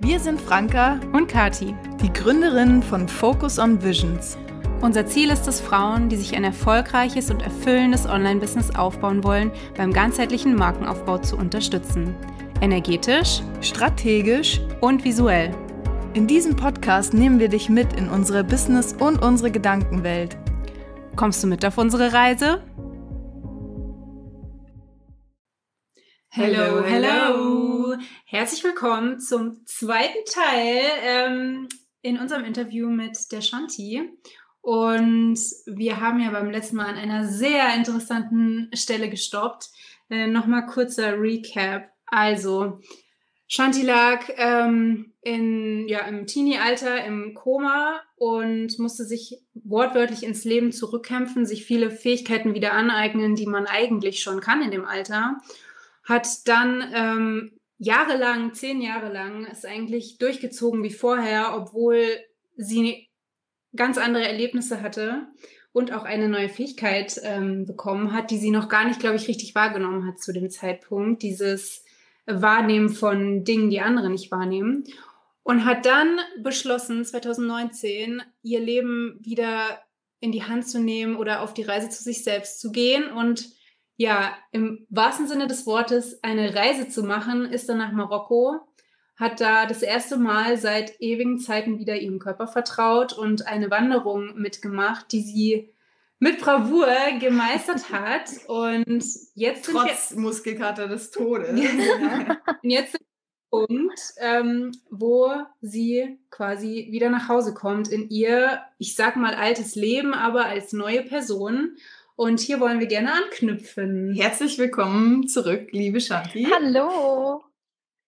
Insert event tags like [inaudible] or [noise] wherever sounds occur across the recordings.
Wir sind Franka und Kati, die Gründerinnen von Focus on Visions. Unser Ziel ist es, Frauen, die sich ein erfolgreiches und erfüllendes Online-Business aufbauen wollen, beim ganzheitlichen Markenaufbau zu unterstützen. Energetisch, strategisch und visuell. In diesem Podcast nehmen wir dich mit in unsere Business- und unsere Gedankenwelt. Kommst du mit auf unsere Reise? Hello, hello! Herzlich willkommen zum zweiten Teil ähm, in unserem Interview mit der Shanti. Und wir haben ja beim letzten Mal an einer sehr interessanten Stelle gestoppt. Äh, Nochmal kurzer Recap. Also, Shanti lag ähm, in, ja, im Teenie-Alter im Koma und musste sich wortwörtlich ins Leben zurückkämpfen, sich viele Fähigkeiten wieder aneignen, die man eigentlich schon kann in dem Alter. Hat dann ähm, jahrelang, zehn Jahre lang, ist eigentlich durchgezogen wie vorher, obwohl sie ganz andere Erlebnisse hatte und auch eine neue Fähigkeit ähm, bekommen hat, die sie noch gar nicht, glaube ich, richtig wahrgenommen hat zu dem Zeitpunkt. Dieses Wahrnehmen von Dingen, die andere nicht wahrnehmen. Und hat dann beschlossen, 2019 ihr Leben wieder in die Hand zu nehmen oder auf die Reise zu sich selbst zu gehen und ja, im wahrsten Sinne des Wortes eine Reise zu machen, ist dann nach Marokko hat da das erste Mal seit ewigen Zeiten wieder ihrem Körper vertraut und eine Wanderung mitgemacht, die sie mit Bravour gemeistert [laughs] hat. Und jetzt trotz wir, Muskelkater des Todes. [laughs] und jetzt sind wir Punkt, ähm, wo sie quasi wieder nach Hause kommt in ihr, ich sag mal, altes Leben, aber als neue Person. Und hier wollen wir gerne anknüpfen. Herzlich willkommen zurück, liebe Shanti. Hallo.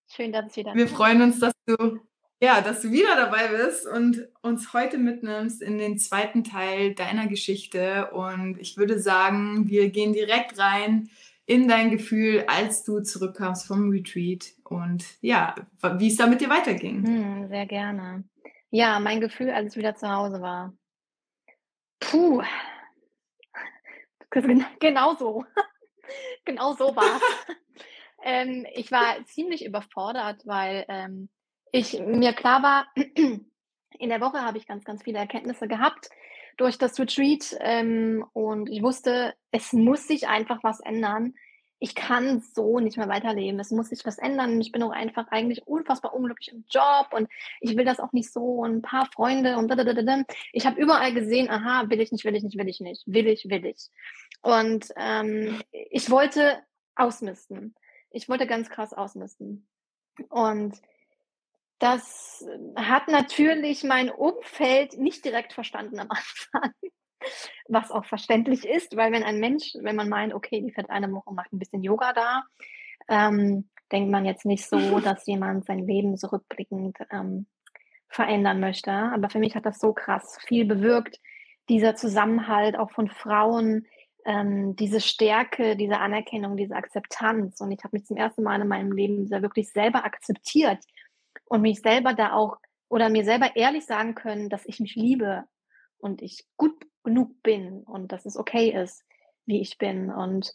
Schön, dass es wieder. Wir freuen uns, dass du, ja, dass du wieder dabei bist und uns heute mitnimmst in den zweiten Teil deiner Geschichte. Und ich würde sagen, wir gehen direkt rein in dein Gefühl, als du zurückkamst vom Retreat und ja, wie es da mit dir weiterging. Hm, sehr gerne. Ja, mein Gefühl, als ich wieder zu Hause war. Puh. [laughs] Genau so. [laughs] genau so war es. [laughs] Ähm, ich war ziemlich überfordert, weil ähm, ich mir klar war, [clears throat] in der Woche habe ich ganz, ganz viele Erkenntnisse gehabt durch das Retreat ähm, und ich wusste, es muss sich einfach was ändern. Ich kann so nicht mehr weiterleben. Es muss sich was ändern. Ich bin auch einfach eigentlich unfassbar unglücklich im Job und ich will das auch nicht so. Und ein paar Freunde und da, da, da, da. Ich habe überall gesehen, aha, will ich nicht, will ich nicht, will ich nicht, will ich, will ich. Und ähm, ich wollte ausmisten ich wollte ganz krass ausmisten. Und das hat natürlich mein Umfeld nicht direkt verstanden am [laughs] Anfang, was auch verständlich ist, weil wenn ein Mensch, wenn man meint, okay, die fährt eine Woche, macht ein bisschen Yoga da, ähm, denkt man jetzt nicht so, [laughs] dass jemand sein Leben so rückblickend ähm, verändern möchte. Aber für mich hat das so krass viel bewirkt, dieser Zusammenhalt auch von Frauen, ähm, diese Stärke, diese Anerkennung, diese Akzeptanz. Und ich habe mich zum ersten Mal in meinem Leben sehr wirklich selber akzeptiert und mich selber da auch oder mir selber ehrlich sagen können, dass ich mich liebe und ich gut genug bin und dass es okay ist, wie ich bin. Und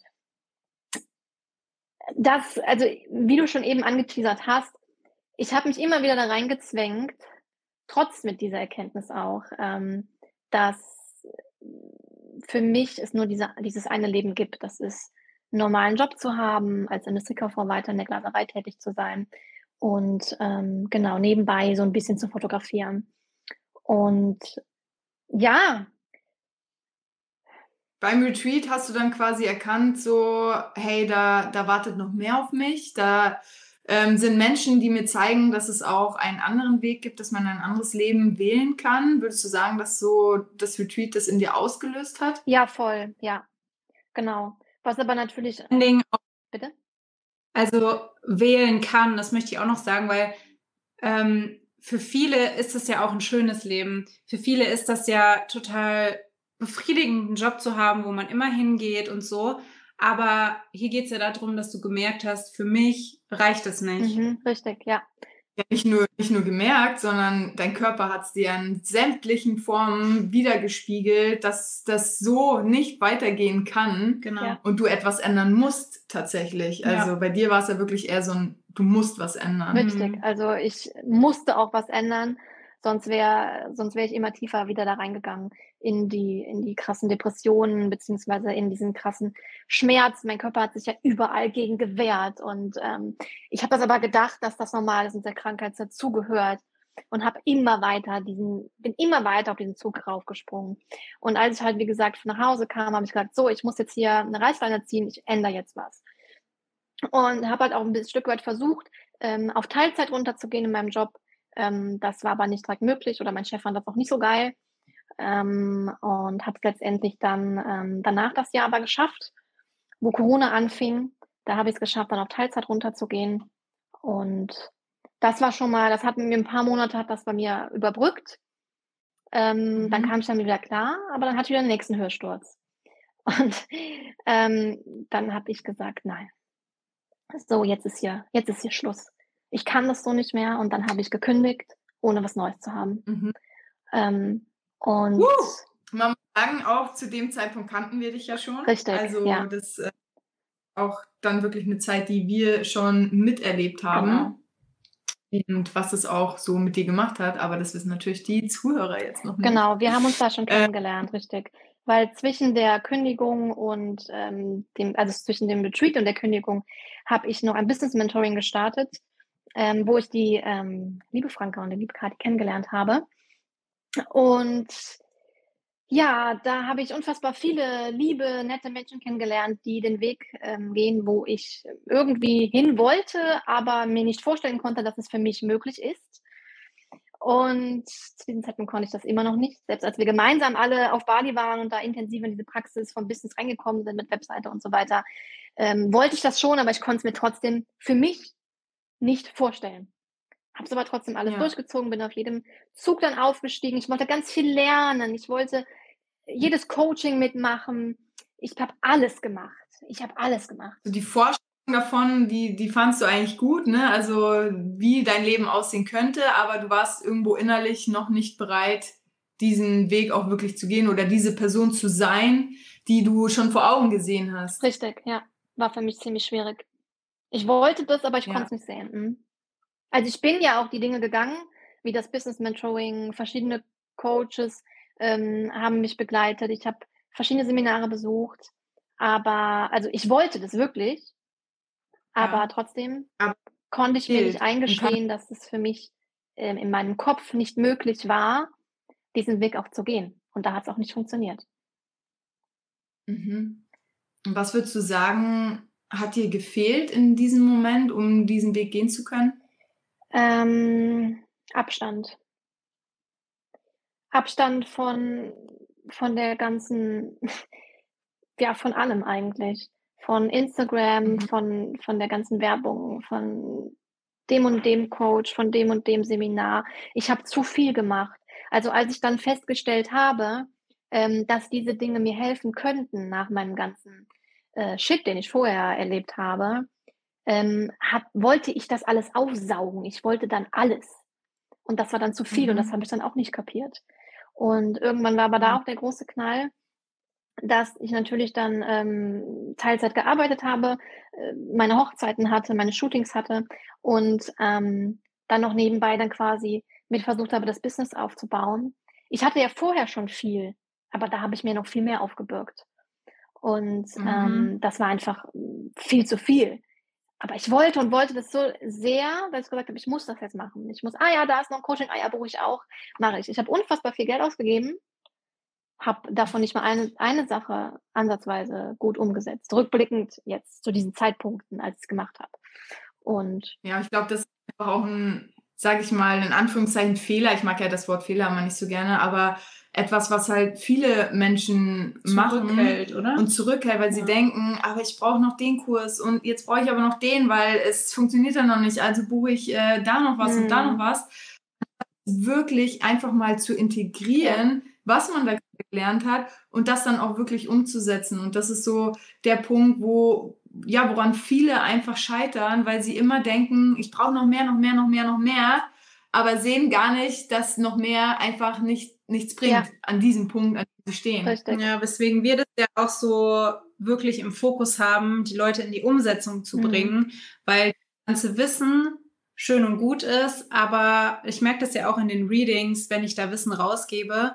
das, also wie du schon eben angeteasert hast, ich habe mich immer wieder da reingezwängt, trotz mit dieser Erkenntnis auch, ähm, dass für mich es nur diese, dieses eine Leben gibt. Das ist, einen normalen Job zu haben, als Industriekauffrau weiter in der Glaserei tätig zu sein und ähm, genau nebenbei so ein bisschen zu fotografieren. Und ja. Beim Retreat hast du dann quasi erkannt, so, hey, da, da wartet noch mehr auf mich, da ähm, sind Menschen, die mir zeigen, dass es auch einen anderen Weg gibt, dass man ein anderes Leben wählen kann. Würdest du sagen, dass so das Retreat das in dir ausgelöst hat? Ja, voll, ja. Genau. Was aber natürlich. Bitte? Also wählen kann, das möchte ich auch noch sagen, weil ähm, für viele ist das ja auch ein schönes Leben. Für viele ist das ja total befriedigend, einen Job zu haben, wo man immer hingeht und so. Aber hier geht es ja darum, dass du gemerkt hast, für mich reicht es nicht. Mhm, richtig, ja. ja nicht nur, nicht nur gemerkt, sondern dein Körper hat es dir in sämtlichen Formen wiedergespiegelt, dass das so nicht weitergehen kann Genau. und du etwas ändern musst tatsächlich. Ja. Also bei dir war es ja wirklich eher so ein, du musst was ändern. Richtig. Mhm. Also ich musste auch was ändern, sonst wäre sonst wäre ich immer tiefer wieder da reingegangen in die in die krassen Depressionen beziehungsweise in diesen krassen Schmerz. Mein Körper hat sich ja überall gegen gewehrt und ähm, ich habe das aber gedacht, dass das normal ist und der Krankheit dazugehört und habe immer weiter diesen bin immer weiter auf diesen Zug raufgesprungen. Und als ich halt wie gesagt nach Hause kam, habe ich gesagt, so, ich muss jetzt hier eine Reißleine ziehen, ich ändere jetzt was. Und habe halt auch ein bisschen Stück weit versucht, ähm, auf Teilzeit runterzugehen in meinem Job. Ähm, das war aber nicht direkt möglich oder mein Chef fand das auch nicht so geil. Ähm, und habe es letztendlich dann ähm, danach das Jahr aber geschafft, wo Corona anfing. Da habe ich es geschafft, dann auf Teilzeit runterzugehen. Und das war schon mal, das hat mir ein paar Monate hat das bei mir überbrückt. Ähm, Dann Mhm. kam ich dann wieder klar, aber dann hatte ich wieder den nächsten Hörsturz. [laughs] Und ähm, dann habe ich gesagt, nein, so, jetzt ist hier, jetzt ist hier Schluss. Ich kann das so nicht mehr. Und dann habe ich gekündigt, ohne was Neues zu haben. Mhm. Ähm, und Woo! Man muss sagen, auch zu dem Zeitpunkt kannten wir dich ja schon. Richtig, Also ja. das äh, auch dann wirklich eine Zeit, die wir schon miterlebt haben. Genau. Und was es auch so mit dir gemacht hat, aber das wissen natürlich die Zuhörer jetzt noch nicht. Genau, wir haben uns da schon Äh, kennengelernt, richtig. Weil zwischen der Kündigung und ähm, dem, also zwischen dem Retreat und der Kündigung, habe ich noch ein Business Mentoring gestartet, ähm, wo ich die ähm, liebe Franka und die liebe Kati kennengelernt habe. Und ja, da habe ich unfassbar viele liebe, nette Menschen kennengelernt, die den Weg ähm, gehen, wo ich irgendwie hin wollte, aber mir nicht vorstellen konnte, dass es für mich möglich ist. Und zu diesem Zeitpunkt konnte ich das immer noch nicht. Selbst als wir gemeinsam alle auf Bali waren und da intensiv in diese Praxis von Business reingekommen sind mit Webseite und so weiter, ähm, wollte ich das schon, aber ich konnte es mir trotzdem für mich nicht vorstellen. Habe es aber trotzdem alles Ja. durchgezogen, bin auf jedem Zug dann aufgestiegen. Ich wollte ganz viel lernen. Ich wollte jedes Coaching mitmachen. Ich habe alles gemacht. Ich habe alles gemacht. Die Vorstellung davon, die, die fandst du eigentlich gut, ne? Also wie dein Leben aussehen könnte, aber du warst irgendwo innerlich noch nicht bereit, diesen Weg auch wirklich zu gehen oder diese Person zu sein, die du schon vor Augen gesehen hast. Richtig, ja. War für mich ziemlich schwierig. Ich wollte das, aber ich Ja. konnte es nicht sehen. Mhm. Also ich bin ja auch die Dinge gegangen, wie das Business Mentoring, verschiedene Coaches ähm, haben mich begleitet. Ich habe verschiedene Seminare besucht. Aber, also ich wollte das wirklich, aber Ja. trotzdem Aber konnte ich mir nicht eingestehen, dass es für mich ähm, in meinem Kopf nicht möglich war, diesen Weg auch zu gehen. Und da hat es auch nicht funktioniert. Mhm. Und was würdest du sagen, hat dir gefehlt in diesem Moment, um diesen Weg gehen zu können? Ähm, Abstand. Abstand von, von der ganzen, [laughs] ja, von allem eigentlich. Von Instagram, Mhm. von, von der ganzen Werbung, von dem und dem Coach, von dem und dem Seminar. Ich habe zu viel gemacht. Also als ich dann festgestellt habe, ähm, dass diese Dinge mir helfen könnten nach meinem ganzen äh, Shit, den ich vorher erlebt habe, ähm, hab, wollte ich das alles aufsaugen. Ich wollte dann alles. Und das war dann zu viel und das Mhm. habe ich dann auch nicht kapiert. Und irgendwann war aber da Mhm. auch der große Knall, dass ich natürlich dann ähm, Teilzeit gearbeitet habe, äh, meine Hochzeiten hatte, meine Shootings hatte und ähm, dann noch nebenbei dann quasi mit versucht habe, das Business aufzubauen. Ich hatte ja vorher schon viel, aber da habe ich mir noch viel mehr aufgebürgt. Und Mhm. ähm, das war einfach viel zu viel. Aber ich wollte und wollte das so sehr, dass ich gesagt habe, ich muss das jetzt machen. Ich muss, ah ja, da ist noch ein Coaching, ah ja, buche ich auch, mache ich. Ich habe unfassbar viel Geld ausgegeben, habe davon nicht mal eine, eine Sache ansatzweise gut umgesetzt. Rückblickend jetzt zu diesen Zeitpunkten, als ich es gemacht habe. Und Ja, ich glaube, das ist auch ein, sage ich mal, in Anführungszeichen Fehler. Ich mag ja das Wort Fehler immer nicht so gerne, aber etwas, was halt viele Menschen machen Zurückhält, oder? und zurückhält, weil sie Ja. denken, aber ich brauche noch den Kurs und jetzt brauche ich aber noch den, weil es funktioniert dann noch nicht. Also buche ich äh, da noch was und da Mhm. noch was. Wirklich einfach mal zu integrieren, was man da gelernt hat und das dann auch wirklich umzusetzen. Und das ist so der Punkt, wo, ja, woran viele einfach scheitern, weil sie immer denken, ich brauche noch mehr, noch mehr, noch mehr, noch mehr, aber sehen gar nicht, dass noch mehr einfach nicht, nichts bringt ja. an diesem Punkt, an dem sie stehen. Richtig. Ja, weswegen wir das ja auch so wirklich im Fokus haben, die Leute in die Umsetzung zu mhm. bringen, weil das ganze Wissen schön und gut ist, aber ich merke das ja auch in den Readings, wenn ich da Wissen rausgebe,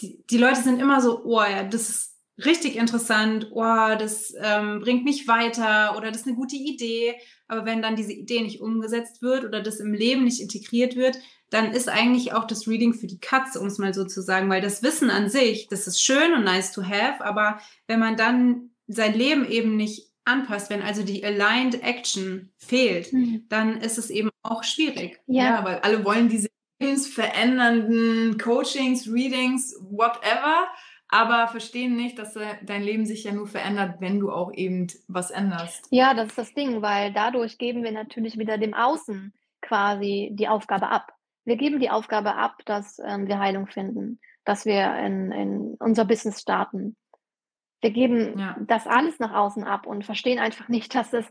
die, die Leute sind immer so, oh ja, das ist richtig interessant, oh, das ähm, bringt mich weiter oder das ist eine gute Idee. Aber wenn dann diese Idee nicht umgesetzt wird oder das im Leben nicht integriert wird, dann ist eigentlich auch das Reading für die Katze, um es mal so zu sagen, weil das Wissen an sich, das ist schön und nice to have, aber wenn man dann sein Leben eben nicht anpasst, wenn also die Aligned Action fehlt, mhm. dann ist es eben auch schwierig. Ja. ja, weil alle wollen diese lebensverändernden Coachings, Readings, whatever aber verstehen nicht, dass dein Leben sich ja nur verändert, wenn du auch eben was änderst. Ja, das ist das Ding, weil dadurch geben wir natürlich wieder dem Außen quasi die Aufgabe ab. Wir geben die Aufgabe ab, dass ähm, wir Heilung finden, dass wir in, in unser Business starten. Wir geben ja. das alles nach außen ab und verstehen einfach nicht, dass es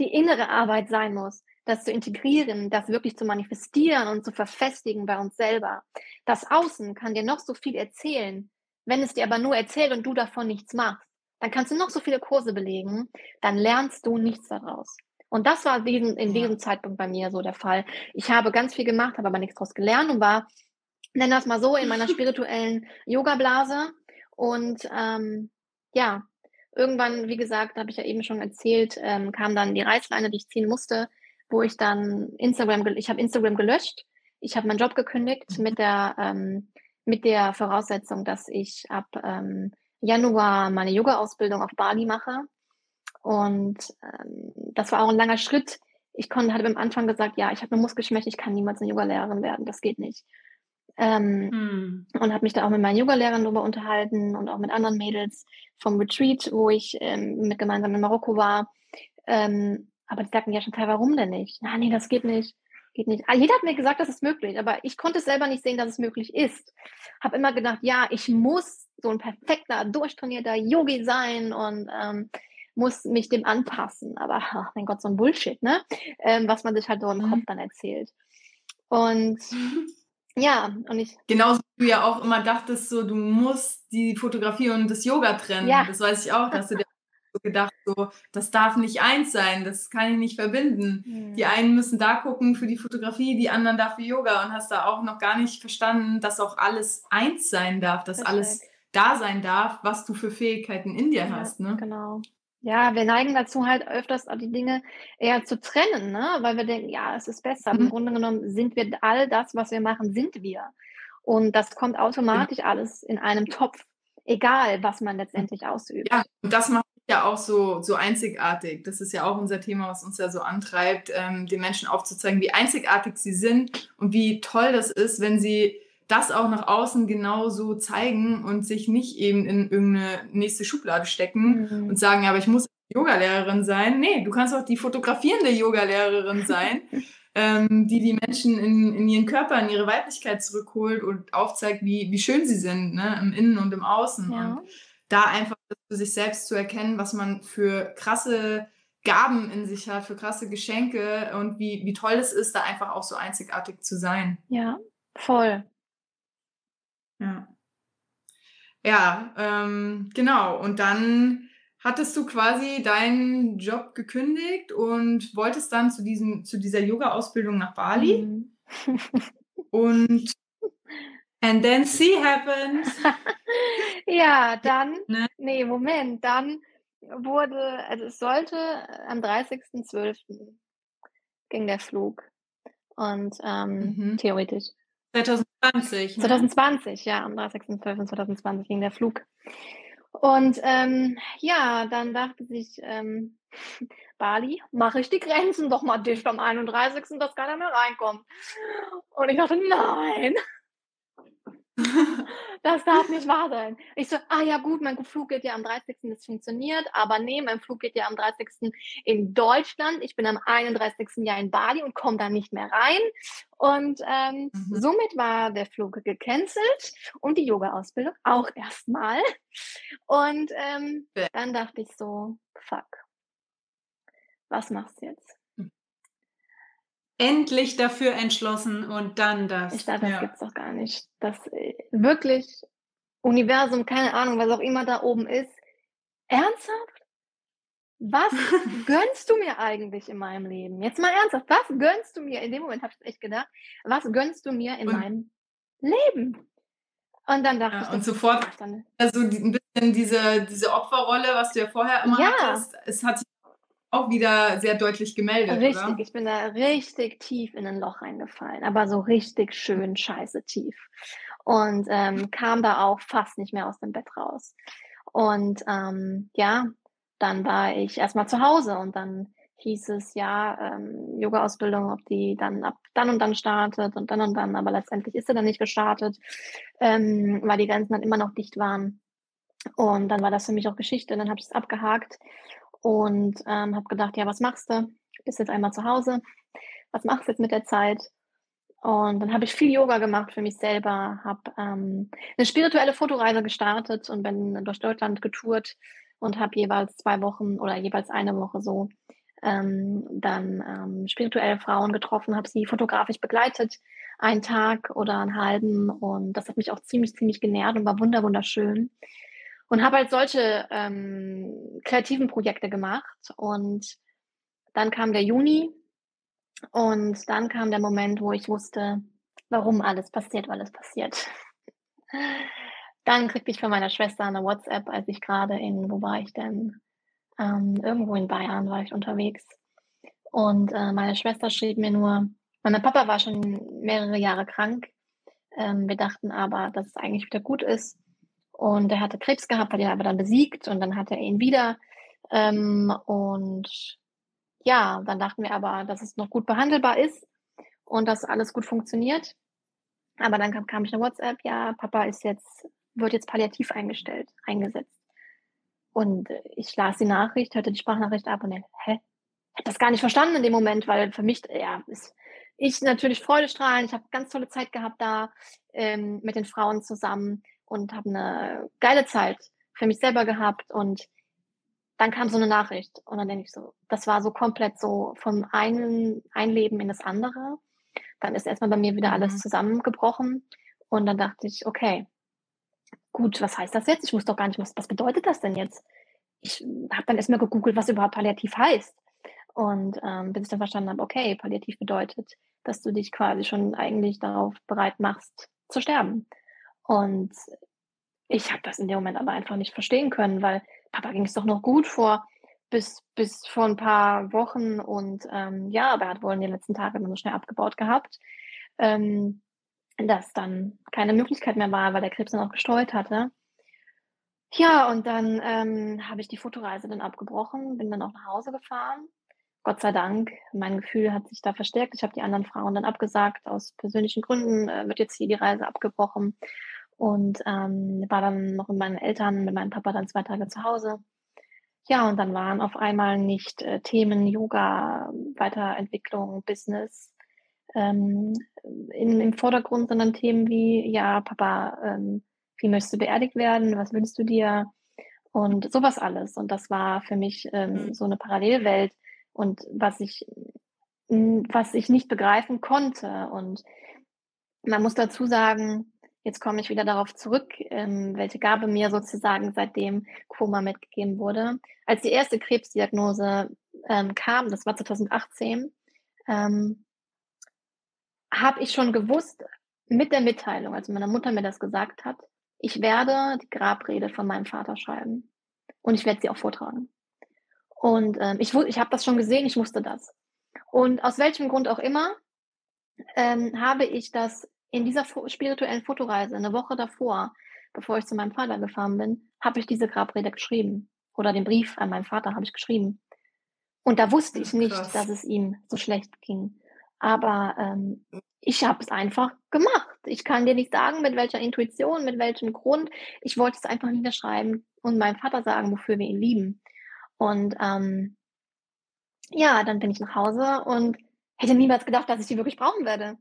die innere Arbeit sein muss, das zu integrieren, das wirklich zu manifestieren und zu verfestigen bei uns selber. Das Außen kann dir noch so viel erzählen, wenn es dir aber nur erzählt und du davon nichts machst, dann kannst du noch so viele Kurse belegen, dann lernst du nichts daraus. Und das war diesen, in diesem Zeitpunkt bei mir so der Fall. Ich habe ganz viel gemacht, habe aber nichts daraus gelernt und war, nenn das mal so, in meiner [laughs] spirituellen Yoga-Blase. Und ähm, ja, irgendwann, wie gesagt, habe ich ja eben schon erzählt, ähm, kam dann die Reißleine, die ich ziehen musste, wo ich dann Instagram, ich habe Instagram gelöscht, ich habe meinen Job gekündigt mhm. mit der ähm, mit der Voraussetzung, dass ich ab ähm, Januar meine Yoga-Ausbildung auf Bali mache. Und ähm, das war auch ein langer Schritt. Ich konnte, hatte am Anfang gesagt, ja, ich habe eine Muskelschwäche, ich kann niemals eine Yogalehrerin werden, das geht nicht. Ähm, hm. Und habe mich da auch mit meinen Yogalehrern darüber unterhalten und auch mit anderen Mädels vom Retreat, wo ich ähm, mit gemeinsam in Marokko war. Ähm, aber die sagten ja schon, warum denn nicht? Na, nee, das geht nicht geht nicht. Ah, jeder hat mir gesagt, das ist möglich, aber ich konnte selber nicht sehen, dass es möglich ist. Habe immer gedacht, ja, ich muss so ein perfekter, durchtrainierter Yogi sein und ähm, muss mich dem anpassen. Aber ach, mein Gott, so ein Bullshit, ne? Ähm, was man sich halt so im mhm. Kopf dann erzählt. Und [laughs] ja, und ich. Genauso wie du ja auch immer dachtest, so du musst die Fotografie und das Yoga trennen. Ja. Das weiß ich auch, dass du [laughs] dir gedacht, so, das darf nicht eins sein, das kann ich nicht verbinden. Mhm. Die einen müssen da gucken für die Fotografie, die anderen da für Yoga und hast da auch noch gar nicht verstanden, dass auch alles eins sein darf, dass Perfekt. alles da sein darf, was du für Fähigkeiten in dir ja, hast. Ne? Genau. Ja, wir neigen dazu halt öfters die Dinge eher zu trennen, ne? weil wir denken, ja, es ist besser. Mhm. Im Grunde genommen sind wir all das, was wir machen, sind wir. Und das kommt automatisch ja. alles in einem Topf, egal was man letztendlich ausübt. Ja, und das macht ja auch so, so einzigartig. Das ist ja auch unser Thema, was uns ja so antreibt, ähm, den Menschen aufzuzeigen, wie einzigartig sie sind und wie toll das ist, wenn sie das auch nach außen genau so zeigen und sich nicht eben in irgendeine nächste Schublade stecken mhm. und sagen, aber ich muss Yogalehrerin sein. Nee, du kannst auch die fotografierende Yogalehrerin sein, [laughs] ähm, die die Menschen in, in ihren Körper, in ihre Weiblichkeit zurückholt und aufzeigt, wie, wie schön sie sind, ne? im Innen und im Außen. Ja. Und da einfach für sich selbst zu erkennen, was man für krasse Gaben in sich hat, für krasse Geschenke und wie, wie toll es ist, da einfach auch so einzigartig zu sein. Ja, voll. Ja. Ja, ähm, genau. Und dann hattest du quasi deinen Job gekündigt und wolltest dann zu, diesem, zu dieser Yoga-Ausbildung nach Bali. Mhm. und And then see happened. [laughs] ja, dann, [laughs] ne? nee, Moment, dann wurde, also es sollte am 30.12. ging der Flug. Und ähm, mhm. theoretisch. 2020. Ne? 2020, ja, am 30.12.2020 ging der Flug. Und ähm, ja, dann dachte sich ähm, [laughs] Bali, mache ich die Grenzen doch mal dicht am 31., dass keiner mehr reinkommt. Und ich dachte, nein, das darf nicht wahr sein. Ich so, ah ja gut, mein Flug geht ja am 30. Das funktioniert, aber nee, mein Flug geht ja am 30. in Deutschland. Ich bin am 31. Jahr in Bali und komme da nicht mehr rein. Und ähm, mhm. somit war der Flug gecancelt und die Yoga-Ausbildung auch erstmal. Und ähm, dann dachte ich so, fuck. was machst du jetzt? Endlich dafür entschlossen und dann das. Ich dachte, das ja. gibt's doch gar nicht. Das äh, wirklich Universum, keine Ahnung, was auch immer da oben ist. Ernsthaft? Was [laughs] gönnst du mir eigentlich in meinem Leben? Jetzt mal ernsthaft, was gönnst du mir? In dem Moment habe ich echt gedacht, was gönnst du mir in und, meinem Leben? Und dann dachte ja, ich. Und sofort, also ein bisschen diese, diese Opferrolle, was du ja vorher immer ja. hattest, es hat sich auch wieder sehr deutlich gemeldet. Richtig, oder? ich bin da richtig tief in ein Loch reingefallen, aber so richtig schön scheiße tief. Und ähm, kam da auch fast nicht mehr aus dem Bett raus. Und ähm, ja, dann war ich erstmal zu Hause und dann hieß es ja, ähm, Yoga-Ausbildung, ob die dann ab dann und dann startet und dann und dann, aber letztendlich ist sie dann nicht gestartet, ähm, weil die Grenzen dann immer noch dicht waren. Und dann war das für mich auch Geschichte, dann habe ich es abgehakt und ähm, habe gedacht, ja, was machst du? Bist jetzt einmal zu Hause, was machst du jetzt mit der Zeit? Und dann habe ich viel Yoga gemacht für mich selber, habe ähm, eine spirituelle Fotoreise gestartet und bin durch Deutschland getourt und habe jeweils zwei Wochen oder jeweils eine Woche so ähm, dann ähm, spirituelle Frauen getroffen, habe sie fotografisch begleitet, einen Tag oder einen halben. Und das hat mich auch ziemlich, ziemlich genährt und war wunder, wunderschön. Und habe halt solche ähm, kreativen Projekte gemacht. Und dann kam der Juni und dann kam der Moment, wo ich wusste, warum alles passiert, weil es passiert. [laughs] Dann kriegte ich von meiner Schwester eine WhatsApp, als ich gerade in, wo war ich denn? Ähm, irgendwo in Bayern war ich unterwegs. Und äh, meine Schwester schrieb mir nur, mein Papa war schon mehrere Jahre krank. Ähm, wir dachten aber, dass es eigentlich wieder gut ist. Und er hatte Krebs gehabt, hat ihn aber dann besiegt und dann hatte er ihn wieder. Ähm, und ja, dann dachten wir aber, dass es noch gut behandelbar ist und dass alles gut funktioniert. Aber dann kam, kam ich eine WhatsApp, ja, Papa ist jetzt, wird jetzt palliativ eingestellt, eingesetzt. Und ich las die Nachricht, hörte die Sprachnachricht ab und dachte, hä? Ich habe das gar nicht verstanden in dem Moment, weil für mich, ja, ist ich natürlich Freudestrahlen. Ich habe ganz tolle Zeit gehabt da ähm, mit den Frauen zusammen und habe eine geile Zeit für mich selber gehabt. Und dann kam so eine Nachricht und dann denke ich so, das war so komplett so vom einen ein Leben in das andere. Dann ist erstmal bei mir wieder alles mhm. zusammengebrochen und dann dachte ich, okay, gut, was heißt das jetzt? Ich muss doch gar nicht, was, was bedeutet das denn jetzt? Ich habe dann erstmal gegoogelt, was überhaupt Palliativ heißt. Und ähm, bis ich dann verstanden habe, okay, Palliativ bedeutet, dass du dich quasi schon eigentlich darauf bereit machst zu sterben. Und ich habe das in dem Moment aber einfach nicht verstehen können, weil Papa ging es doch noch gut vor bis, bis vor ein paar Wochen und ähm, ja, aber er hat wohl in den letzten Tagen nur schnell abgebaut gehabt. Ähm, dass dann keine Möglichkeit mehr war, weil der Krebs dann auch gestreut hatte. Ja, und dann ähm, habe ich die Fotoreise dann abgebrochen, bin dann auch nach Hause gefahren. Gott sei Dank, mein Gefühl hat sich da verstärkt. Ich habe die anderen Frauen dann abgesagt. Aus persönlichen Gründen äh, wird jetzt hier die Reise abgebrochen. Und ähm, war dann noch mit meinen Eltern, mit meinem Papa dann zwei Tage zu Hause. Ja, und dann waren auf einmal nicht äh, Themen Yoga, Weiterentwicklung, Business, ähm, in, im Vordergrund, sondern Themen wie, ja, Papa, ähm, wie möchtest du beerdigt werden? Was wünschst du dir? Und sowas alles. Und das war für mich ähm, mhm. so eine Parallelwelt und was ich, was ich nicht begreifen konnte. Und man muss dazu sagen, jetzt komme ich wieder darauf zurück, ähm, welche Gabe mir sozusagen seitdem Koma mitgegeben wurde. Als die erste Krebsdiagnose ähm, kam, das war 2018, ähm, habe ich schon gewusst, mit der Mitteilung, als meine Mutter mir das gesagt hat, ich werde die Grabrede von meinem Vater schreiben und ich werde sie auch vortragen. Und ähm, ich, ich habe das schon gesehen, ich wusste das. Und aus welchem Grund auch immer ähm, habe ich das in dieser spirituellen Fotoreise, eine Woche davor, bevor ich zu meinem Vater gefahren bin, habe ich diese Grabrede geschrieben. Oder den Brief an meinen Vater habe ich geschrieben. Und da wusste ich nicht, Krass. dass es ihm so schlecht ging. Aber ähm, ich habe es einfach gemacht. Ich kann dir nicht sagen, mit welcher Intuition, mit welchem Grund. Ich wollte es einfach niederschreiben und meinem Vater sagen, wofür wir ihn lieben. Und ähm, ja, dann bin ich nach Hause und hätte niemals gedacht, dass ich die wirklich brauchen werde.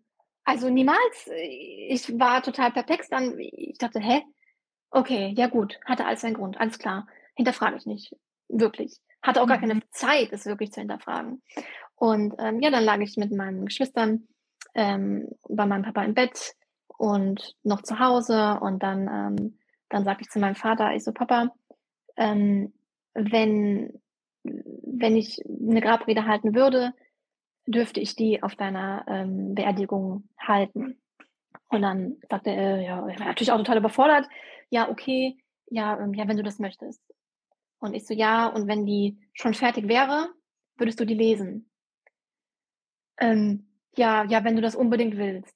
Also niemals. Ich war total perplex dann. Ich dachte, hä? Okay, ja gut, hatte alles seinen Grund, alles klar. Hinterfrage ich nicht. Wirklich. hatte auch gar keine mhm. Zeit, es wirklich zu hinterfragen. Und ähm, ja, dann lag ich mit meinen Geschwistern ähm, bei meinem Papa im Bett und noch zu Hause. Und dann, ähm, dann sagte ich zu meinem Vater, ich so, Papa, ähm, wenn, wenn ich eine Grabrede halten würde, dürfte ich die auf deiner ähm, Beerdigung halten. Und dann sagte er, ja, er war natürlich auch total überfordert. Ja, okay, ja, ähm, ja, wenn du das möchtest. Und ich so, ja, und wenn die schon fertig wäre, würdest du die lesen? Ähm, ja, ja, wenn du das unbedingt willst.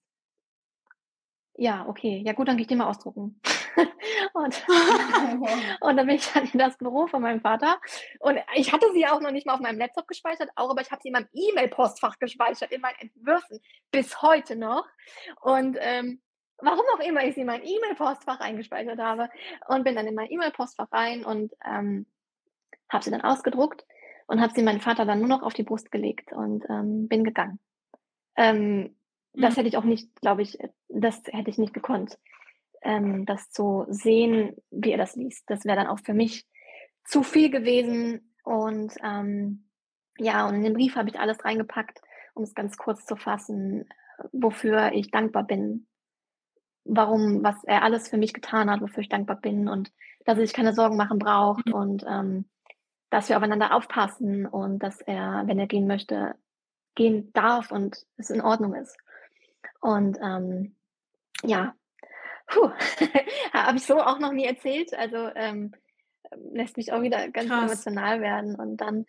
Ja, okay. Ja gut, dann gehe ich die mal ausdrucken. [laughs] [laughs] und, [laughs] und dann bin ich dann in das Büro von meinem Vater. Und ich hatte sie auch noch nicht mal auf meinem Laptop gespeichert, auch, aber ich habe sie in meinem E-Mail-Postfach gespeichert, in meinen Entwürfen, bis heute noch. Und ähm, warum auch immer ich sie in mein E-Mail-Postfach eingespeichert habe. Und bin dann in mein E-Mail-Postfach rein und ähm, habe sie dann ausgedruckt und habe sie meinem Vater dann nur noch auf die Brust gelegt und ähm, bin gegangen. Ähm, das mhm. hätte ich auch nicht, glaube ich, das hätte ich nicht gekonnt, ähm, das zu sehen, wie er das liest. Das wäre dann auch für mich zu viel gewesen. Und ähm, ja, und in den Brief habe ich alles reingepackt, um es ganz kurz zu fassen, wofür ich dankbar bin, warum, was er alles für mich getan hat, wofür ich dankbar bin und dass er sich keine Sorgen machen braucht mhm. und ähm, dass wir aufeinander aufpassen und dass er, wenn er gehen möchte, gehen darf und es in Ordnung ist. Und ähm, ja, [laughs] habe ich so auch noch nie erzählt. Also ähm, lässt mich auch wieder ganz Krass. emotional werden. Und dann,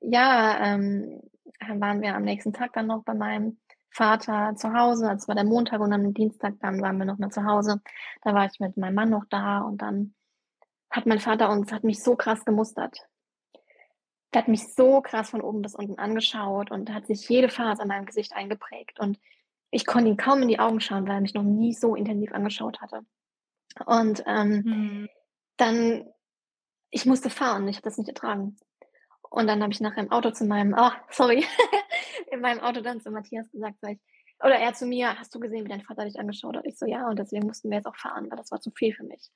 ja, ähm, waren wir am nächsten Tag dann noch bei meinem Vater zu Hause. Also es war der Montag und am Dienstag dann waren wir noch mal zu Hause. Da war ich mit meinem Mann noch da und dann hat mein Vater uns, hat mich so krass gemustert der hat mich so krass von oben bis unten angeschaut und hat sich jede Phase an meinem Gesicht eingeprägt. Und ich konnte ihm kaum in die Augen schauen, weil er mich noch nie so intensiv angeschaut hatte. Und ähm, mhm. dann, ich musste fahren, ich habe das nicht ertragen. Und dann habe ich nachher im Auto zu meinem, oh, sorry, [laughs] in meinem Auto dann zu Matthias gesagt, sag ich, oder er zu mir, hast du gesehen, wie dein Vater dich angeschaut hat? Ich so, ja, und deswegen mussten wir jetzt auch fahren, weil das war zu viel für mich.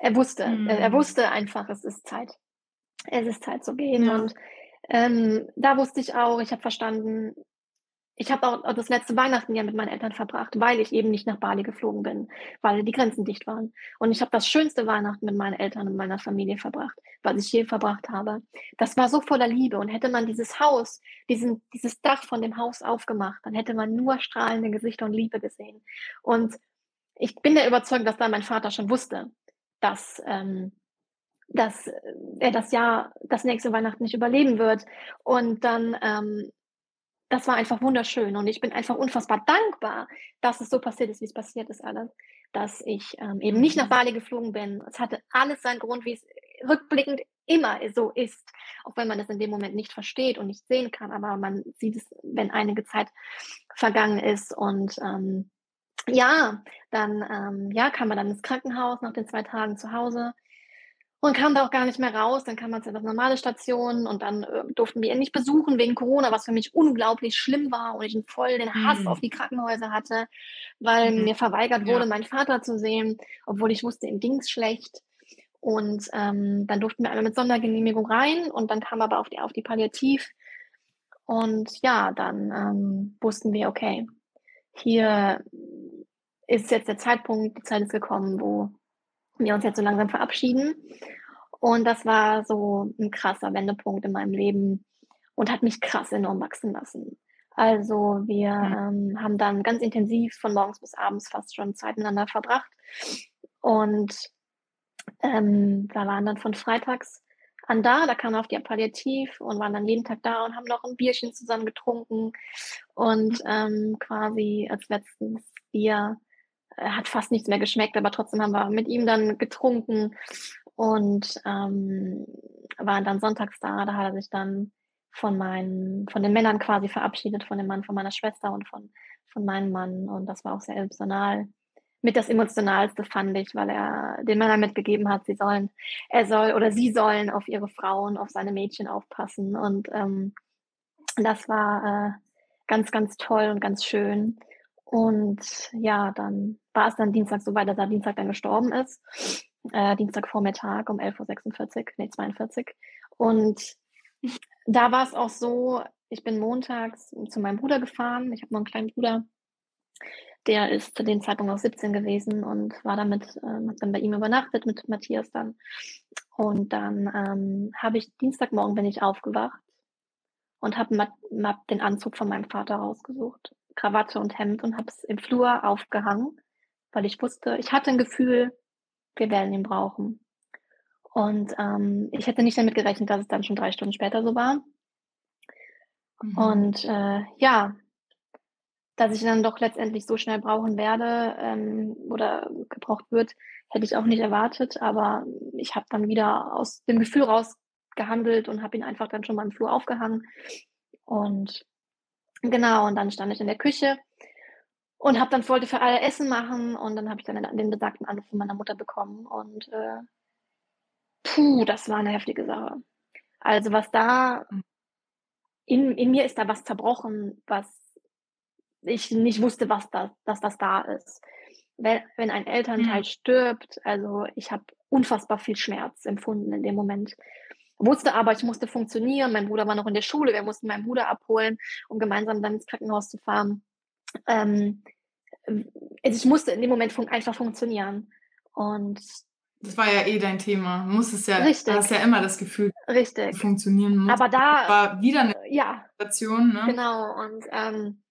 Er wusste, mhm. er, er, wusste einfach, es ist Zeit es ist Zeit zu gehen. Ja. Und ähm, da wusste ich auch, ich habe verstanden, ich habe auch das letzte Weihnachten ja mit meinen Eltern verbracht, weil ich eben nicht nach Bali geflogen bin, weil die Grenzen dicht waren. Und ich habe das schönste Weihnachten mit meinen Eltern und meiner Familie verbracht, was ich je verbracht habe. Das war so voller Liebe. Und hätte man dieses Haus, diesen, dieses Dach von dem Haus aufgemacht, dann hätte man nur strahlende Gesichter und Liebe gesehen. Und ich bin der Überzeugung, dass da mein Vater schon wusste, dass ähm, dass äh, er das Jahr, das nächste Weihnachten nicht überleben wird. Und dann, ähm, das war einfach wunderschön. Und ich bin einfach unfassbar dankbar, dass es so passiert ist, wie es passiert ist alles. Dass ich ähm, eben nicht nach. Bali geflogen bin. Es hatte alles seinen Grund, wie es rückblickend immer so ist. Auch wenn man es in dem Moment nicht versteht und nicht sehen kann. Aber man sieht es, wenn einige Zeit vergangen ist. Und ähm, ja, dann ähm, ja, kam man dann ins Krankenhaus nach den zwei Tagen zu Hause und kam da auch gar nicht mehr raus. Dann kam man zu einer normale Station und dann äh, durften wir ihn nicht besuchen wegen Corona, was für mich unglaublich schlimm war und ich voll den Hass mhm. auf die Krankenhäuser hatte, weil mhm. mir verweigert wurde, ja. meinen Vater zu sehen, obwohl ich wusste, ihm ging's schlecht. Und ähm, dann durften wir einmal mit Sondergenehmigung rein und dann kam aber auf die, auf die Palliativ. Und ja, dann ähm, wussten wir, okay, hier ist jetzt der Zeitpunkt, die Zeit ist gekommen, wo wir uns jetzt so langsam verabschieden. Und das war so ein krasser Wendepunkt in meinem Leben und hat mich krass enorm wachsen lassen. Also wir mhm. ähm, haben dann ganz intensiv von morgens bis abends fast schon Zeit miteinander verbracht. Und ähm, wir waren dann von freitags an da, da kamen wir auf die Palliativ und waren dann jeden Tag da und haben noch ein Bierchen zusammen getrunken und ähm, quasi als letztes Bier hat fast nichts mehr geschmeckt, aber trotzdem haben wir mit ihm dann getrunken und ähm, waren dann sonntags da. Da hat er sich dann von meinen, von den Männern quasi verabschiedet, von dem Mann von meiner Schwester und von, von meinem Mann. Und das war auch sehr emotional. Mit das Emotionalste fand ich, weil er den Männern mitgegeben hat, sie sollen, er soll oder sie sollen auf ihre Frauen, auf seine Mädchen aufpassen. Und ähm, das war äh, ganz, ganz toll und ganz schön. Und ja, dann war es dann Dienstag so weit, dass er Dienstag dann gestorben ist. Äh, Dienstagvormittag um 11.46 Uhr, nee, 42. Und da war es auch so, ich bin montags zu meinem Bruder gefahren. Ich habe noch einen kleinen Bruder. Der ist zu dem Zeitpunkt noch 17 gewesen und war damit, ähm, dann bei ihm übernachtet mit Matthias dann. Und dann ähm, habe ich Dienstagmorgen bin ich aufgewacht und habe hab den Anzug von meinem Vater rausgesucht, Krawatte und Hemd und habe es im Flur aufgehangen, weil ich wusste, ich hatte ein Gefühl, wir werden ihn brauchen. Und ähm, ich hätte nicht damit gerechnet, dass es dann schon drei Stunden später so war. Mhm. Und äh, ja, dass ich dann doch letztendlich so schnell brauchen werde ähm, oder gebraucht wird, hätte ich auch nicht erwartet. Aber ich habe dann wieder aus dem Gefühl raus gehandelt und habe ihn einfach dann schon mal im Flur aufgehangen. Und genau, und dann stand ich in der Küche und habe dann wollte für alle Essen machen und dann habe ich dann den besagten Anruf von meiner Mutter bekommen und äh, puh, das war eine heftige Sache. Also was da hm. in, in mir ist da was zerbrochen, was ich nicht wusste, was das, dass das da ist. Wenn, wenn ein Elternteil mhm. stirbt, also ich habe unfassbar viel Schmerz empfunden in dem Moment. Wusste aber, ich musste funktionieren. Mein Bruder war noch in der Schule. Wir mussten meinen Bruder abholen, um gemeinsam dann ins Krankenhaus zu fahren. Ähm, also ich musste in dem Moment fun einfach funktionieren. Und das war ja eh dein Thema. Du musstest ja, Richtig. hast ja immer das Gefühl, Richtig. funktionieren muss. Aber da war wieder eine ja, Situation, ne? Genau. Und ähm,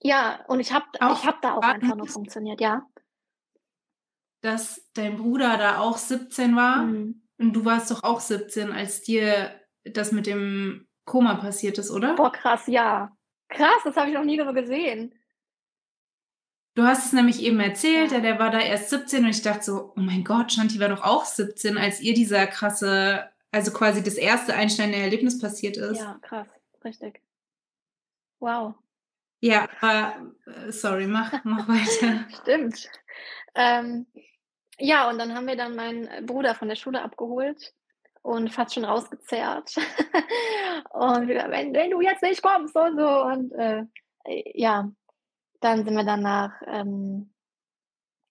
ja, und ich habe ich hab da auch einfach noch funktioniert, ja. Dass dein Bruder da auch 17 war mhm. Und du warst doch auch 17, als dir das mit dem Koma passiert ist, oder? Boah, krass, ja. Krass, das habe ich noch nie so gesehen. Du hast es nämlich eben erzählt, ja. der war da erst 17 und ich dachte so, oh mein Gott, Shanti war doch auch 17, als ihr dieser krasse, also quasi das erste einschneidende Erlebnis passiert ist. Ja, krass, richtig. Wow. Ja, äh, sorry, mach, mach [laughs] weiter. Stimmt. Ähm, ja, und dann haben wir dann meinen Bruder von der Schule abgeholt und fast schon rausgezerrt. [laughs] und wieder, wenn, wenn du jetzt nicht kommst und so. Und äh, ja, dann sind wir danach ähm,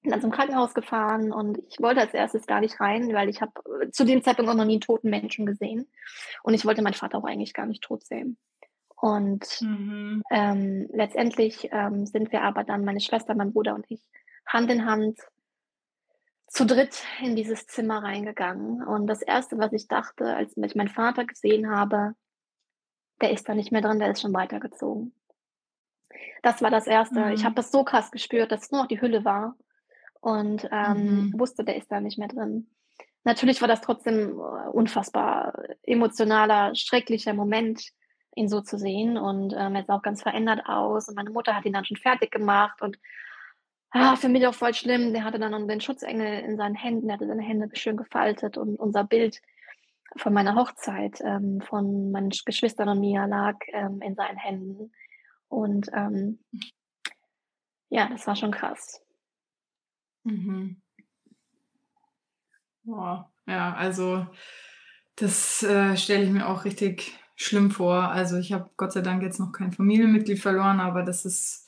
dann zum Krankenhaus gefahren und ich wollte als erstes gar nicht rein, weil ich habe zu dem Zeitpunkt auch noch nie einen toten Menschen gesehen. Und ich wollte meinen Vater auch eigentlich gar nicht tot sehen. Und mhm. ähm, letztendlich ähm, sind wir aber dann, meine Schwester, mein Bruder und ich, Hand in Hand zu dritt in dieses Zimmer reingegangen. Und das Erste, was ich dachte, als ich meinen Vater gesehen habe, der ist da nicht mehr drin, der ist schon weitergezogen. Das war das Erste. Mhm. Ich habe das so krass gespürt, dass es nur noch die Hülle war und ähm, mhm. wusste, der ist da nicht mehr drin. Natürlich war das trotzdem äh, unfassbar emotionaler, schrecklicher Moment, ihn so zu sehen. Und ähm, er sah auch ganz verändert aus. Und meine Mutter hat ihn dann schon fertig gemacht. Und ah, für mich auch voll schlimm. Der hatte dann den Schutzengel in seinen Händen. Er hatte seine Hände schön gefaltet. Und unser Bild von meiner Hochzeit ähm, von meinen Geschwistern und mir lag ähm, in seinen Händen. Und ähm, ja, das war schon krass. Mhm. Boah. Ja, also das äh, stelle ich mir auch richtig schlimm vor. Also ich habe Gott sei Dank jetzt noch kein Familienmitglied verloren, aber das ist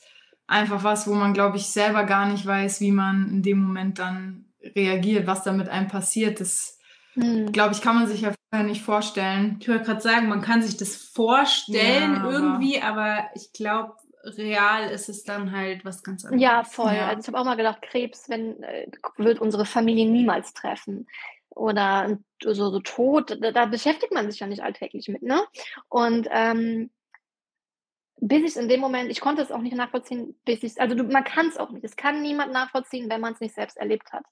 einfach was, wo man, glaube ich, selber gar nicht weiß, wie man in dem Moment dann reagiert, was da mit einem passiert. Das, hm. glaube ich, kann man sich ja vorher nicht vorstellen. Ich wollte gerade sagen, man kann sich das vorstellen ja, irgendwie, aber, aber ich glaube, real ist es dann halt was ganz anderes. Ja, voll. Ja. Also ich habe auch mal gedacht, Krebs wenn, äh, wird unsere Familie niemals treffen oder so, so Tod, da, da, beschäftigt man sich ja nicht alltäglich mit, ne? Und ähm, bis ich in dem Moment, ich konnte es auch nicht nachvollziehen, bis ich, also du, man kann es auch nicht. Es kann niemand nachvollziehen, wenn man es nicht selbst erlebt hat.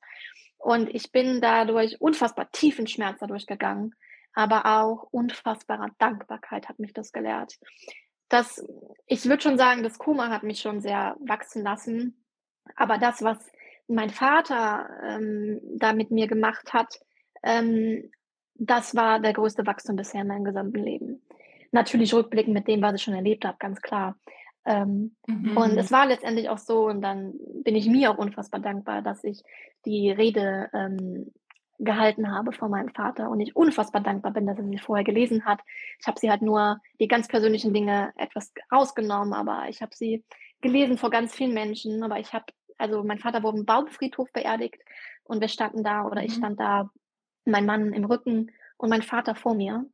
Und ich bin dadurch unfassbar tiefen Schmerz dadurch gegangen, aber auch unfassbarer Dankbarkeit hat mich das gelehrt. Das, ich würde schon sagen, das Koma hat mich schon sehr wachsen lassen. Aber das, was mein Vater ähm, da mit mir gemacht hat, ähm, das war der größte Wachstum bisher in meinem gesamten Leben. Natürlich rückblickend mit dem, was ich schon erlebt habe, ganz klar. Ähm, mhm. Und es war letztendlich auch so, und dann bin ich mir auch unfassbar dankbar, dass ich die Rede ähm, gehalten habe von meinem Vater und ich unfassbar dankbar bin, dass er sie vorher gelesen hat. Ich habe sie halt nur die ganz persönlichen Dinge etwas rausgenommen, aber ich habe sie gelesen vor ganz vielen Menschen. Aber ich habe, also mein Vater wurde im Baumfriedhof beerdigt und wir standen da oder mhm. ich stand da mein Mann im Rücken und mein Vater vor mir.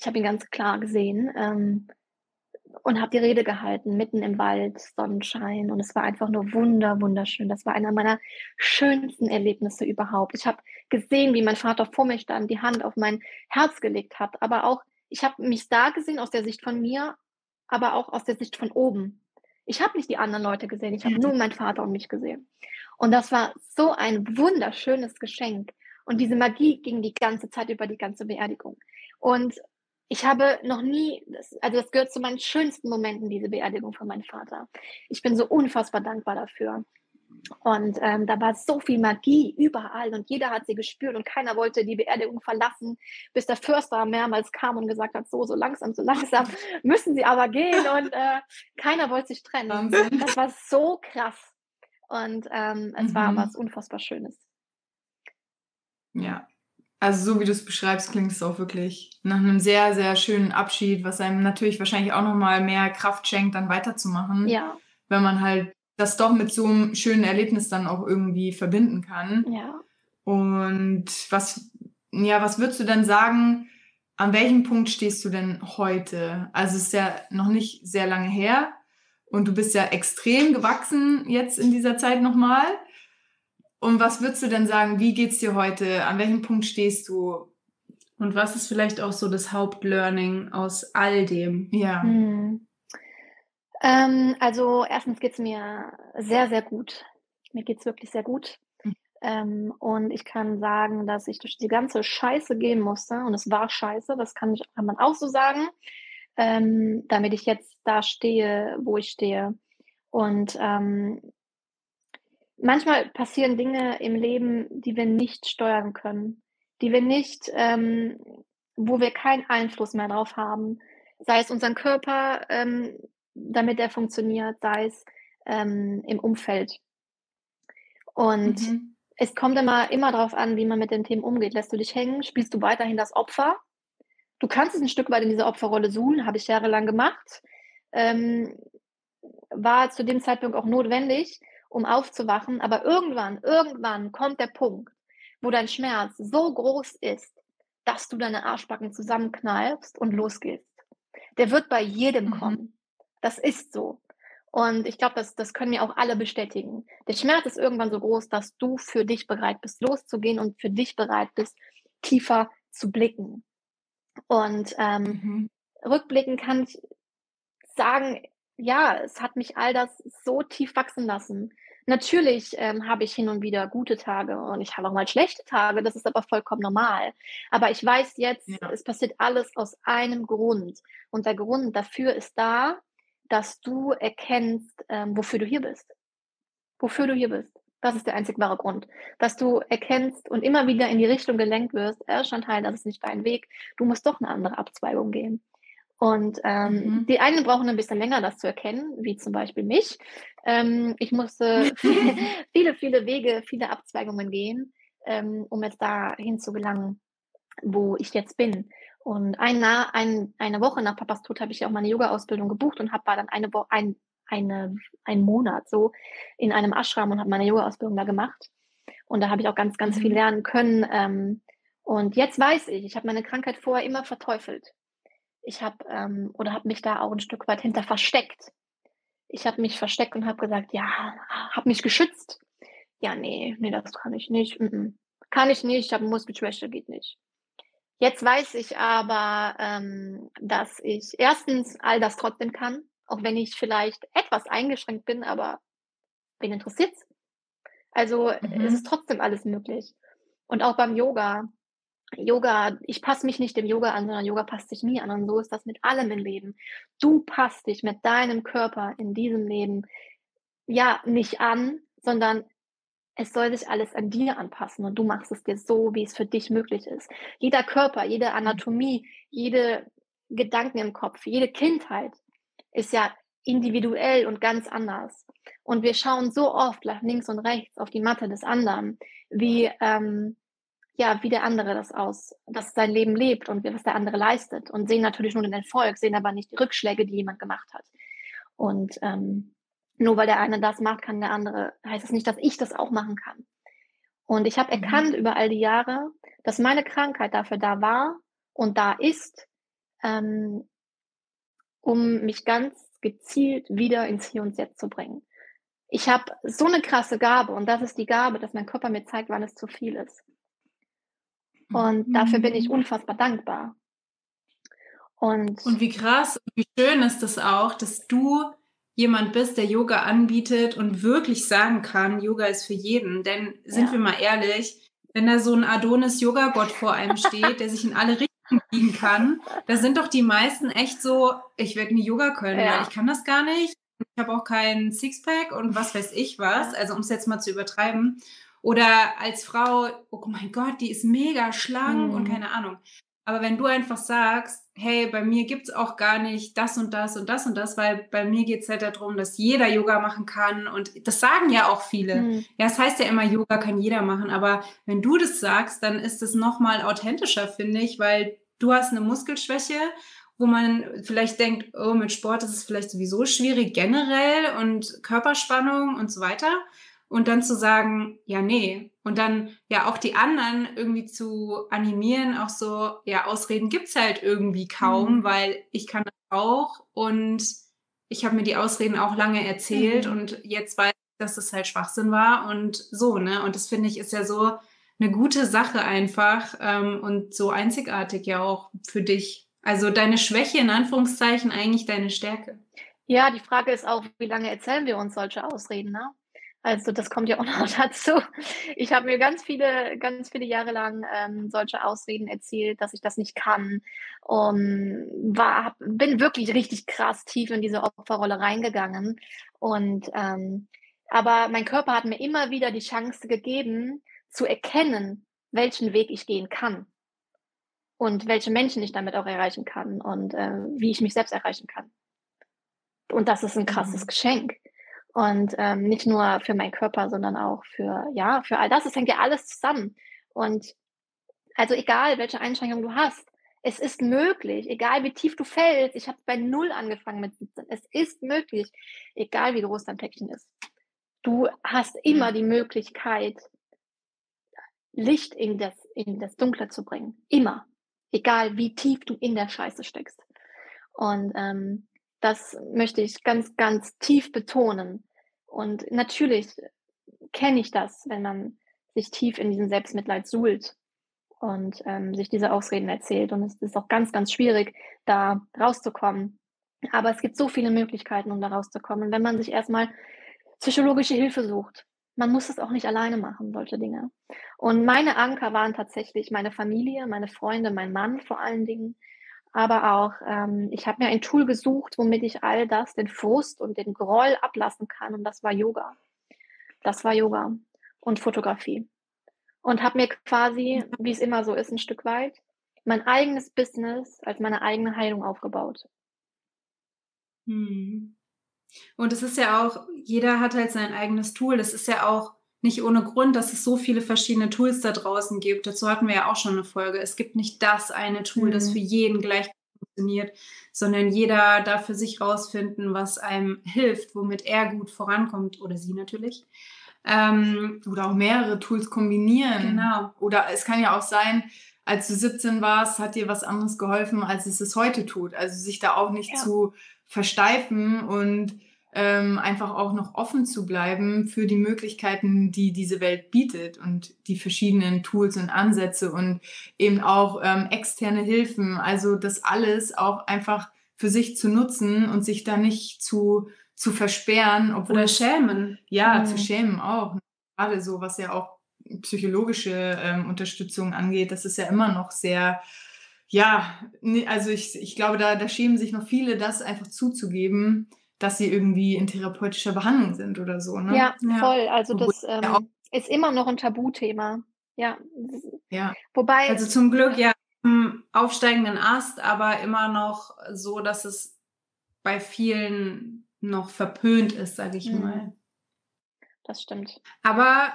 Ich habe ihn ganz klar gesehen ähm, und habe die Rede gehalten, mitten im Wald, Sonnenschein. Und es war einfach nur wunder, wunderschön. Das war einer meiner schönsten Erlebnisse überhaupt. Ich habe gesehen, wie mein Vater vor mir stand, die Hand auf mein Herz gelegt hat. Aber auch, ich habe mich da gesehen aus der Sicht von mir, aber auch aus der Sicht von oben. Ich habe nicht die anderen Leute gesehen, ich habe nur meinen Vater und mich gesehen. Und das war so ein wunderschönes Geschenk. Und diese Magie ging die ganze Zeit über die ganze Beerdigung. Und ich habe noch nie, also das gehört zu meinen schönsten Momenten, diese Beerdigung von meinem Vater. Ich bin so unfassbar dankbar dafür. Und ähm, da war so viel Magie überall und jeder hat sie gespürt und keiner wollte die Beerdigung verlassen, bis der Förster mehrmals kam und gesagt hat, so, so langsam, so langsam [laughs] müssen sie aber gehen und äh, keiner wollte sich trennen. Wahnsinn. Das war so krass und ähm, es mhm. war was unfassbar Schönes. Ja, also so wie du es beschreibst, klingt es auch wirklich nach einem sehr, sehr schönen Abschied, was einem natürlich wahrscheinlich auch nochmal mehr Kraft schenkt, dann weiterzumachen. Ja. Wenn man halt das doch mit so einem schönen Erlebnis dann auch irgendwie verbinden kann. Ja. Und was, ja, was würdest du denn sagen, an welchem Punkt stehst du denn heute? Also es ist ja noch nicht sehr lange her und du bist ja extrem gewachsen jetzt in dieser Zeit nochmal. Und was würdest du denn sagen, wie geht's dir heute? An welchem Punkt stehst du? Und was ist vielleicht auch so das Hauptlearning aus all dem? Ja. Hm. Ähm, also erstens geht's mir sehr, sehr gut. Mir geht's wirklich sehr gut. Mhm. Ähm, und ich kann sagen, dass ich durch die ganze Scheiße gehen musste. Und es war scheiße, das kann, ich, kann man auch so sagen. Ähm, damit ich jetzt da stehe, wo ich stehe. Und ähm, manchmal passieren Dinge im Leben, die wir nicht steuern können, die wir nicht, ähm, wo wir keinen Einfluss mehr drauf haben. Sei es unseren Körper, ähm, damit er funktioniert, sei es ähm, im Umfeld. Und mhm. es kommt immer, immer darauf an, wie man mit den Themen umgeht. Lässt du dich hängen? Spielst du weiterhin das Opfer? Du kannst es ein Stück weit in dieser Opferrolle suchen, habe ich jahrelang gemacht. Ähm, war zu dem Zeitpunkt auch notwendig um aufzuwachen. Aber irgendwann, irgendwann kommt der Punkt, wo dein Schmerz so groß ist, dass du deine Arschbacken zusammenkneifst und losgehst. Der wird bei jedem mhm. kommen. Das ist so. Und ich glaube, das, das können wir auch alle bestätigen. Der Schmerz ist irgendwann so groß, dass du für dich bereit bist, loszugehen und für dich bereit bist, tiefer zu blicken. Und ähm, mhm. rückblicken kann ich sagen, ja, es hat mich all das so tief wachsen lassen. Natürlich ähm, habe ich hin und wieder gute Tage und ich habe auch mal schlechte Tage, das ist aber vollkommen normal. Aber ich weiß jetzt, ja. es passiert alles aus einem Grund. Und der Grund dafür ist da, dass du erkennst, ähm, wofür du hier bist. Wofür du hier bist. Das ist der einzig wahre Grund. Dass du erkennst und immer wieder in die Richtung gelenkt wirst, äh, Chantal, das ist nicht dein Weg, du musst doch eine andere Abzweigung gehen. Und ähm, mhm. die einen brauchen ein bisschen länger, das zu erkennen, wie zum Beispiel mich. Ähm, ich musste [laughs] viele, viele, Wege, viele Abzweigungen gehen, ähm, um jetzt dahin zu gelangen, wo ich jetzt bin. Und ein, ein, eine Woche nach Papas Tod habe ich ja auch meine Yoga-Ausbildung gebucht und habe dann eine, Woche, ein, eine, einen Monat so in einem Ashram und habe meine Yoga-Ausbildung da gemacht. Und da habe ich auch ganz, ganz viel mhm. lernen können. Ähm, und jetzt weiß ich, ich habe meine Krankheit vorher immer verteufelt ich habe ähm, oder habe mich da auch ein Stück weit hinter versteckt. Ich habe mich versteckt und habe gesagt, ja, habe mich geschützt. Ja, nee, nee, das kann ich nicht. Mm -mm. Kann ich nicht, ich habe Muskelschwäche, geht nicht. Jetzt weiß ich aber, ähm, dass ich erstens all das trotzdem kann, auch wenn ich vielleicht etwas eingeschränkt bin, aber wen interessiert's? Also mhm. es ist trotzdem alles möglich. Und auch beim Yoga. Yoga, ich passe mich nicht dem Yoga an, sondern Yoga passt sich nie an. Und so ist das mit allem im Leben. Du passt dich mit deinem Körper in diesem Leben ja nicht an, sondern es soll sich alles an dir anpassen und du machst es dir so, wie es für dich möglich ist. Jeder Körper, jede Anatomie, jede Gedanken im Kopf, jede Kindheit ist ja individuell und ganz anders. Und wir schauen so oft nach links und rechts auf die Matte des anderen, wie ähm, ja, wie der andere das aus, dass sein Leben lebt und was der andere leistet und sehen natürlich nur den Erfolg, sehen aber nicht die Rückschläge, die jemand gemacht hat. Und ähm, nur weil der eine das macht, kann der andere, heißt es das nicht, dass ich das auch machen kann. Und ich habe mhm. erkannt über all die Jahre, dass meine Krankheit dafür da war und da ist, ähm, um mich ganz gezielt wieder ins Hier und Jetzt zu bringen. Ich habe so eine krasse Gabe und das ist die Gabe, dass mein Körper mir zeigt, wann es zu viel ist. Und mhm. dafür bin ich unfassbar dankbar. Und, und wie krass, wie schön ist das auch, dass du jemand bist, der Yoga anbietet und wirklich sagen kann, Yoga ist für jeden. Denn sind ja. wir mal ehrlich, wenn da so ein Adonis-Yoga-Gott vor einem steht, der sich in alle [laughs] Richtungen biegen kann, da sind doch die meisten echt so, ich werde nie Yoga können, ja. weil ich kann das gar nicht. Ich habe auch keinen Sixpack und was weiß ich was. Also um es jetzt mal zu übertreiben. Oder als Frau, oh mein Gott, die ist mega schlank mhm. und keine Ahnung. Aber wenn du einfach sagst, hey, bei mir gibt es auch gar nicht das und das und das und das, weil bei mir geht es halt darum, dass jeder Yoga machen kann. Und das sagen ja auch viele. Mhm. Ja, es das heißt ja immer, Yoga kann jeder machen. Aber wenn du das sagst, dann ist es nochmal authentischer, finde ich, weil du hast eine Muskelschwäche, wo man vielleicht denkt, oh, mit Sport ist es vielleicht sowieso schwierig generell und Körperspannung und so weiter und dann zu sagen, ja, nee. Und dann ja auch die anderen irgendwie zu animieren, auch so, ja, Ausreden gibt's halt irgendwie kaum, mhm. weil ich kann das auch und ich habe mir die Ausreden auch lange erzählt mhm. und jetzt weiß ich, dass das halt Schwachsinn war und so, ne? Und das finde ich ist ja so eine gute Sache einfach ähm, und so einzigartig ja auch für dich. Also deine Schwäche in Anführungszeichen eigentlich deine Stärke. Ja, die Frage ist auch, wie lange erzählen wir uns solche Ausreden, ne? Also das kommt ja auch [laughs] noch dazu. Ich habe mir ganz viele, ganz viele Jahre lang ähm, solche Ausreden erzählt, dass ich das nicht kann. Um, war, bin wirklich richtig krass tief in diese Opferrolle reingegangen. Und ähm, aber mein Körper hat mir immer wieder die Chance gegeben, zu erkennen, welchen Weg ich gehen kann und welche Menschen ich damit auch erreichen kann und äh, wie ich mich selbst erreichen kann. Und das ist ein krasses mhm. Geschenk. Und ähm, nicht nur für meinen Körper, sondern auch für, ja, für all das. Es hängt ja alles zusammen. Und also egal, welche Einschränkung du hast, es ist möglich, egal wie tief du fällst. Ich habe bei Null angefangen mit 17. Es ist möglich, egal wie groß dein Päckchen ist. Du hast immer die Möglichkeit, Licht in das, in das Dunkle zu bringen. Immer. Egal wie tief du in der Scheiße steckst. Und ähm, das möchte ich ganz, ganz tief betonen. Und natürlich kenne ich das, wenn man sich tief in diesem Selbstmitleid suhlt und ähm, sich diese Ausreden erzählt. Und es ist auch ganz, ganz schwierig, da rauszukommen. Aber es gibt so viele Möglichkeiten, um da rauszukommen, wenn man sich erstmal psychologische Hilfe sucht. Man muss es auch nicht alleine machen, solche Dinge. Und meine Anker waren tatsächlich meine Familie, meine Freunde, mein Mann vor allen Dingen, aber auch, ähm, ich habe mir ein Tool gesucht, womit ich all das, den Frust und den Groll ablassen kann. Und das war Yoga. Das war Yoga und Fotografie. Und habe mir quasi, wie es immer so ist, ein Stück weit, mein eigenes Business als meine eigene Heilung aufgebaut. Hm. Und es ist ja auch, jeder hat halt sein eigenes Tool. Das ist ja auch nicht ohne Grund, dass es so viele verschiedene Tools da draußen gibt. Dazu hatten wir ja auch schon eine Folge. Es gibt nicht das eine Tool, mhm. das für jeden gleich funktioniert, sondern jeder darf für sich rausfinden, was einem hilft, womit er gut vorankommt oder sie natürlich. Ähm, oder auch mehrere Tools kombinieren. Genau. Oder es kann ja auch sein, als du 17 warst, hat dir was anderes geholfen, als es es heute tut. Also sich da auch nicht ja. zu versteifen und ähm, einfach auch noch offen zu bleiben für die Möglichkeiten, die diese Welt bietet und die verschiedenen Tools und Ansätze und eben auch ähm, externe Hilfen. Also das alles auch einfach für sich zu nutzen und sich da nicht zu, zu versperren. Obwohl Oder schämen. Ja, mhm. zu schämen auch. Gerade so, was ja auch psychologische ähm, Unterstützung angeht, das ist ja immer noch sehr, ja, also ich, ich glaube, da, da schämen sich noch viele, das einfach zuzugeben dass sie irgendwie in therapeutischer Behandlung sind oder so. Ne? Ja, ja. voll. Also das ähm, ist immer noch ein Tabuthema. Ja. Ja. Wobei. Also zum Glück ja im aufsteigenden Ast, aber immer noch so, dass es bei vielen noch verpönt ist, sage ich mhm. mal. Das stimmt. Aber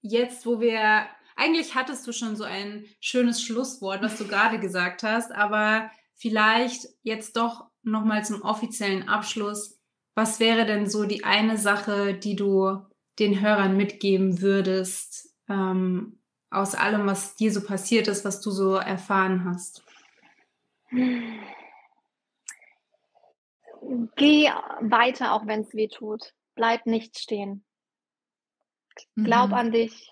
jetzt, wo wir eigentlich hattest du schon so ein schönes Schlusswort, was du [laughs] gerade gesagt hast, aber vielleicht jetzt doch nochmal zum offiziellen Abschluss. Was wäre denn so die eine Sache, die du den Hörern mitgeben würdest, ähm, aus allem, was dir so passiert ist, was du so erfahren hast? Geh weiter, auch wenn es weh tut. Bleib nicht stehen. Glaub Mhm. an dich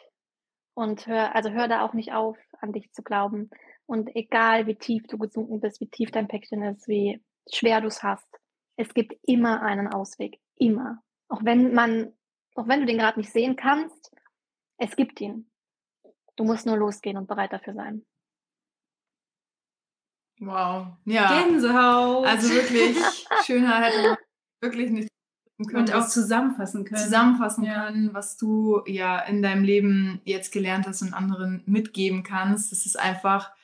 und hör, also hör da auch nicht auf, an dich zu glauben. Und egal wie tief du gesunken bist, wie tief dein Päckchen ist, wie schwer du es hast, es gibt immer einen Ausweg. Immer. Auch wenn man, auch wenn du den gerade nicht sehen kannst, es gibt ihn. Du musst nur losgehen und bereit dafür sein. Wow. Ja. Gänsehaut. Also wirklich, [laughs] schöner hätte man wirklich nicht können, und auch zusammenfassen können. zusammenfassen Ja. können, was du ja in deinem Leben jetzt gelernt hast und anderen mitgeben kannst. Das ist einfach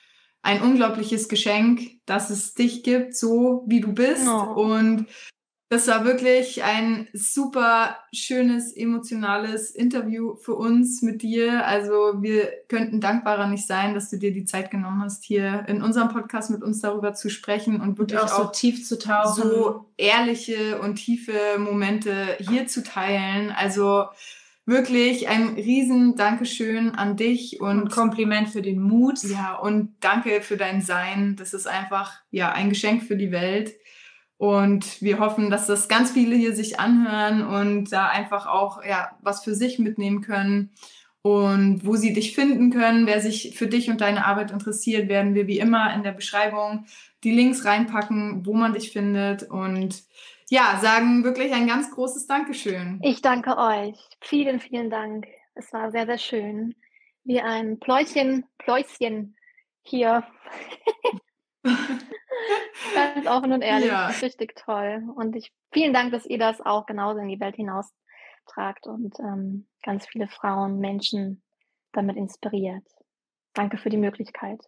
ein unglaubliches Geschenk, dass es dich gibt, so wie du bist. Oh. Und das war wirklich ein super schönes, emotionales Interview für uns mit dir. Also wir könnten dankbarer nicht sein, dass du dir die Zeit genommen hast, hier in unserem Podcast mit uns darüber zu sprechen und Und wirklich auch so auch tief zu tauchen. so ehrliche und tiefe Momente hier zu teilen. Also wirklich ein riesen Dankeschön an dich und und, Kompliment für den Mut. ja und danke für dein Sein. Das ist einfach ja ein Geschenk für die Welt. Und wir hoffen, dass das ganz viele hier sich anhören und da einfach auch ja was für sich mitnehmen können. Und wo sie dich finden können, wer sich für dich und deine Arbeit interessiert, werden wir wie immer in der Beschreibung die Links reinpacken, wo man dich findet. Und ja, sagen wirklich ein ganz großes Dankeschön. Ich danke euch. Vielen, vielen Dank. Es war sehr, sehr schön. Wie ein Pläuschen, Pläuschen hier. [laughs] Ganz offen und ehrlich. Ja. Richtig toll. Und ich vielen Dank, dass ihr das auch genauso in die Welt hinaus tragt und ähm, ganz viele Frauen, Menschen damit inspiriert. Danke für die Möglichkeit.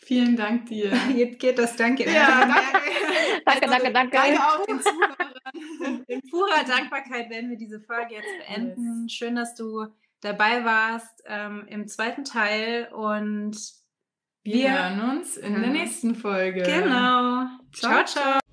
Vielen Dank dir. [laughs] Jetzt geht das Danke. Ja, danke. [laughs] Danke, danke, danke. Danke auch den [laughs] Zuhörern. In purer Dankbarkeit werden wir diese Folge jetzt beenden. Schön, dass du dabei warst ähm, im zweiten Teil und Wir Wir hören uns in der nächsten Folge. genau. Ciao, ciao. ciao.